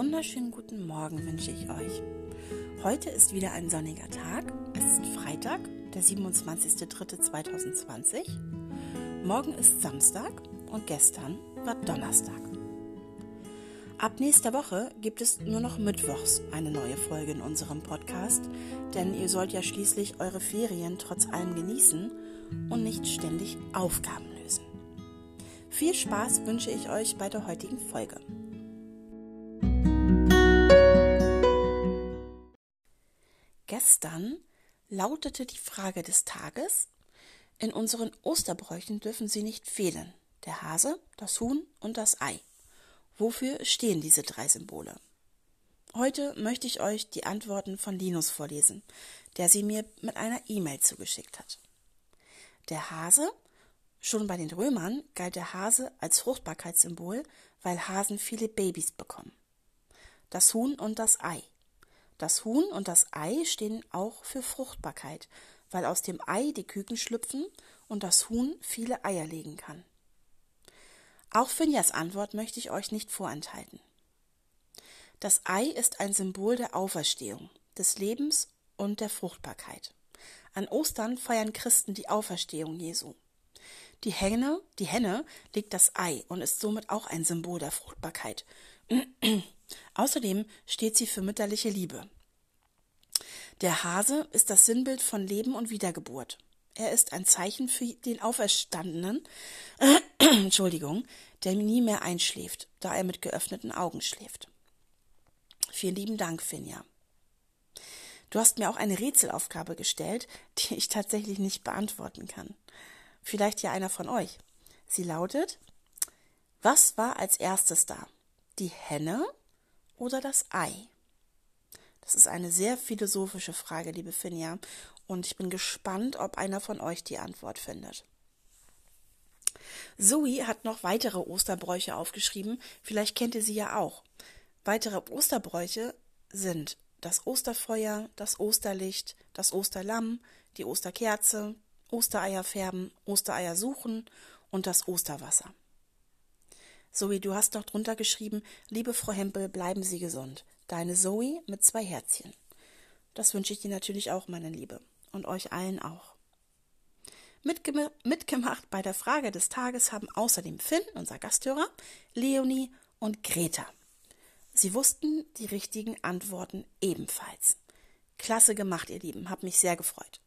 wunderschönen guten Morgen wünsche ich euch. Heute ist wieder ein sonniger Tag. Es ist Freitag, der 27.03.2020. Morgen ist Samstag und gestern war Donnerstag. Ab nächster Woche gibt es nur noch Mittwochs eine neue Folge in unserem Podcast, denn ihr sollt ja schließlich eure Ferien trotz allem genießen und nicht ständig Aufgaben lösen. Viel Spaß wünsche ich euch bei der heutigen Folge. Gestern lautete die Frage des Tages, in unseren Osterbräuchen dürfen sie nicht fehlen, der Hase, das Huhn und das Ei. Wofür stehen diese drei Symbole? Heute möchte ich euch die Antworten von Linus vorlesen, der sie mir mit einer E-Mail zugeschickt hat. Der Hase, schon bei den Römern galt der Hase als Fruchtbarkeitssymbol, weil Hasen viele Babys bekommen. Das Huhn und das Ei. Das Huhn und das Ei stehen auch für Fruchtbarkeit, weil aus dem Ei die Küken schlüpfen und das Huhn viele Eier legen kann. Auch Finjas Antwort möchte ich euch nicht vorenthalten. Das Ei ist ein Symbol der Auferstehung, des Lebens und der Fruchtbarkeit. An Ostern feiern Christen die Auferstehung Jesu. Die Henne, die Henne legt das Ei und ist somit auch ein Symbol der Fruchtbarkeit. Außerdem steht sie für mütterliche Liebe. Der Hase ist das Sinnbild von Leben und Wiedergeburt. Er ist ein Zeichen für den Auferstandenen, Entschuldigung, der nie mehr einschläft, da er mit geöffneten Augen schläft. Vielen lieben Dank, Finja. Du hast mir auch eine Rätselaufgabe gestellt, die ich tatsächlich nicht beantworten kann. Vielleicht ja einer von euch. Sie lautet, was war als erstes da? Die Henne oder das Ei? Das ist eine sehr philosophische Frage, liebe Finja, und ich bin gespannt, ob einer von euch die Antwort findet. Zoe hat noch weitere Osterbräuche aufgeschrieben, vielleicht kennt ihr sie ja auch. Weitere Osterbräuche sind das Osterfeuer, das Osterlicht, das Osterlamm, die Osterkerze, Ostereier färben, Ostereier suchen und das Osterwasser. Zoe, du hast noch drunter geschrieben, liebe Frau Hempel, bleiben Sie gesund. Deine Zoe mit zwei Herzchen. Das wünsche ich dir natürlich auch, meine Liebe. Und euch allen auch. Mitgem mitgemacht bei der Frage des Tages haben außerdem Finn, unser Gasthörer, Leonie und Greta. Sie wussten die richtigen Antworten ebenfalls. Klasse gemacht, ihr Lieben. Hab mich sehr gefreut.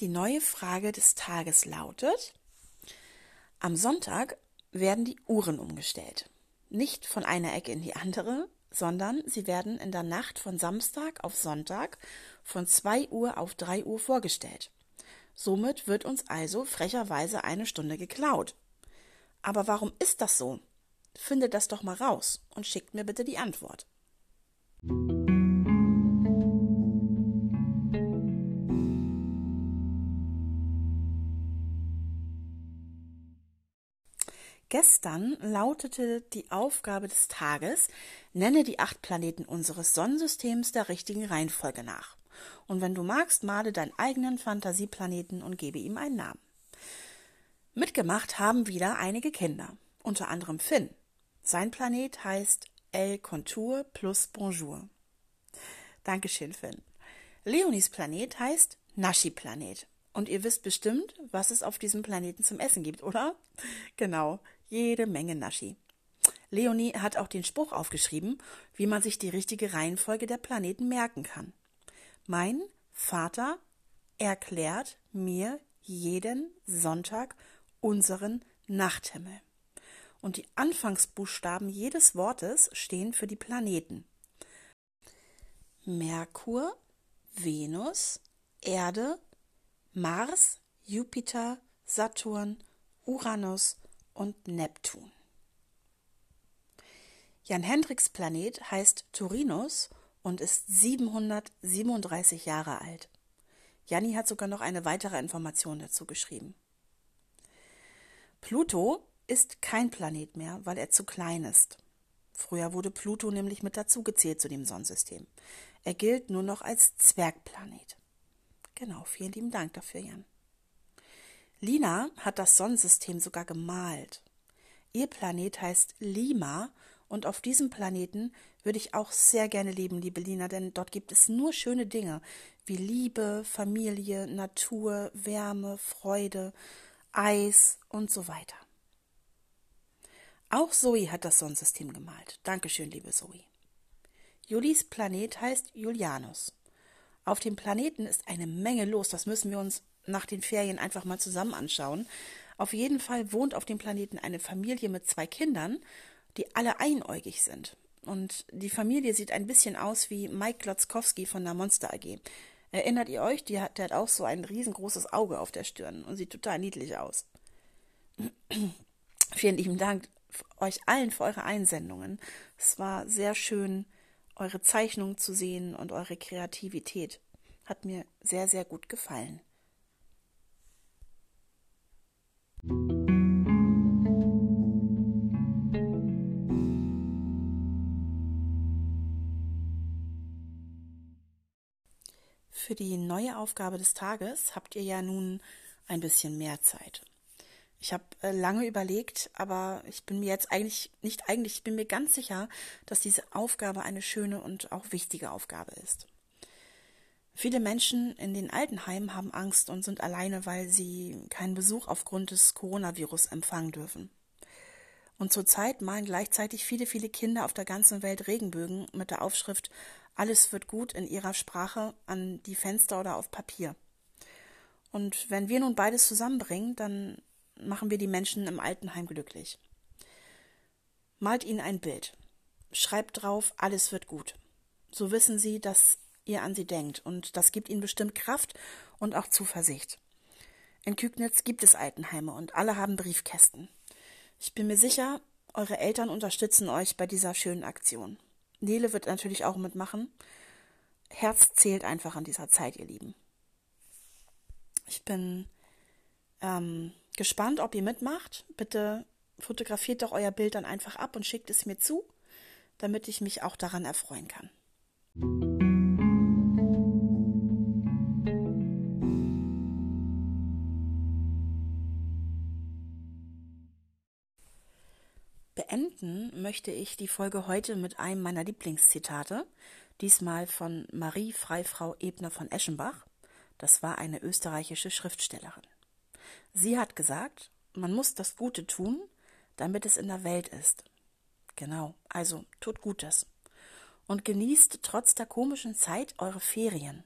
Die neue Frage des Tages lautet, am Sonntag werden die Uhren umgestellt. Nicht von einer Ecke in die andere, sondern sie werden in der Nacht von Samstag auf Sonntag von 2 Uhr auf 3 Uhr vorgestellt. Somit wird uns also frecherweise eine Stunde geklaut. Aber warum ist das so? Findet das doch mal raus und schickt mir bitte die Antwort. Gestern lautete die Aufgabe des Tages, nenne die acht Planeten unseres Sonnensystems der richtigen Reihenfolge nach. Und wenn du magst, male deinen eigenen Fantasieplaneten und gebe ihm einen Namen. Mitgemacht haben wieder einige Kinder, unter anderem Finn. Sein Planet heißt El Contour plus Bonjour. Dankeschön, Finn. Leonis Planet heißt Nashi-Planet. Und ihr wisst bestimmt, was es auf diesem Planeten zum Essen gibt, oder? Genau, jede Menge Naschi. Leonie hat auch den Spruch aufgeschrieben, wie man sich die richtige Reihenfolge der Planeten merken kann. Mein Vater erklärt mir jeden Sonntag unseren Nachthimmel. Und die Anfangsbuchstaben jedes Wortes stehen für die Planeten. Merkur, Venus, Erde, Mars, Jupiter, Saturn, Uranus, und Neptun. Jan Hendricks Planet heißt Turinus und ist 737 Jahre alt. Janni hat sogar noch eine weitere Information dazu geschrieben. Pluto ist kein Planet mehr, weil er zu klein ist. Früher wurde Pluto nämlich mit dazugezählt zu dem Sonnensystem. Er gilt nur noch als Zwergplanet. Genau, vielen lieben Dank dafür, Jan. Lina hat das Sonnensystem sogar gemalt. Ihr Planet heißt Lima und auf diesem Planeten würde ich auch sehr gerne leben, liebe Lina, denn dort gibt es nur schöne Dinge wie Liebe, Familie, Natur, Wärme, Freude, Eis und so weiter. Auch Zoe hat das Sonnensystem gemalt. Dankeschön, liebe Zoe. Julis Planet heißt Julianus. Auf dem Planeten ist eine Menge los, das müssen wir uns nach den Ferien einfach mal zusammen anschauen. Auf jeden Fall wohnt auf dem Planeten eine Familie mit zwei Kindern, die alle einäugig sind. Und die Familie sieht ein bisschen aus wie Mike Glotzkowski von der Monster AG. Erinnert ihr euch? Hat, der hat auch so ein riesengroßes Auge auf der Stirn und sieht total niedlich aus. Vielen lieben Dank euch allen für eure Einsendungen. Es war sehr schön, eure Zeichnungen zu sehen und eure Kreativität. Hat mir sehr, sehr gut gefallen. Für die neue Aufgabe des Tages habt ihr ja nun ein bisschen mehr Zeit. Ich habe äh, lange überlegt, aber ich bin mir jetzt eigentlich nicht eigentlich, ich bin mir ganz sicher, dass diese Aufgabe eine schöne und auch wichtige Aufgabe ist. Viele Menschen in den Altenheimen haben Angst und sind alleine, weil sie keinen Besuch aufgrund des Coronavirus empfangen dürfen. Und zurzeit malen gleichzeitig viele, viele Kinder auf der ganzen Welt Regenbögen mit der Aufschrift Alles wird gut in ihrer Sprache an die Fenster oder auf Papier. Und wenn wir nun beides zusammenbringen, dann machen wir die Menschen im Altenheim glücklich. Malt ihnen ein Bild. Schreibt drauf, alles wird gut. So wissen sie, dass ihr an sie denkt. Und das gibt ihnen bestimmt Kraft und auch Zuversicht. In Kügnitz gibt es Altenheime und alle haben Briefkästen. Ich bin mir sicher, eure Eltern unterstützen euch bei dieser schönen Aktion. Nele wird natürlich auch mitmachen. Herz zählt einfach an dieser Zeit, ihr Lieben. Ich bin ähm, gespannt, ob ihr mitmacht. Bitte fotografiert doch euer Bild dann einfach ab und schickt es mir zu, damit ich mich auch daran erfreuen kann. Beenden möchte ich die Folge heute mit einem meiner Lieblingszitate, diesmal von Marie Freifrau Ebner von Eschenbach. Das war eine österreichische Schriftstellerin. Sie hat gesagt, man muss das Gute tun, damit es in der Welt ist. Genau, also tut Gutes. Und genießt trotz der komischen Zeit eure Ferien.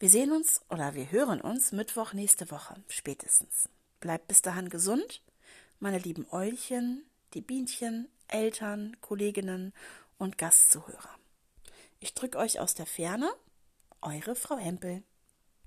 Wir sehen uns oder wir hören uns Mittwoch nächste Woche, spätestens. Bleibt bis dahin gesund, meine lieben Eulchen, die Bienchen, Eltern, Kolleginnen und Gastzuhörer. Ich drücke euch aus der Ferne, eure Frau Hempel.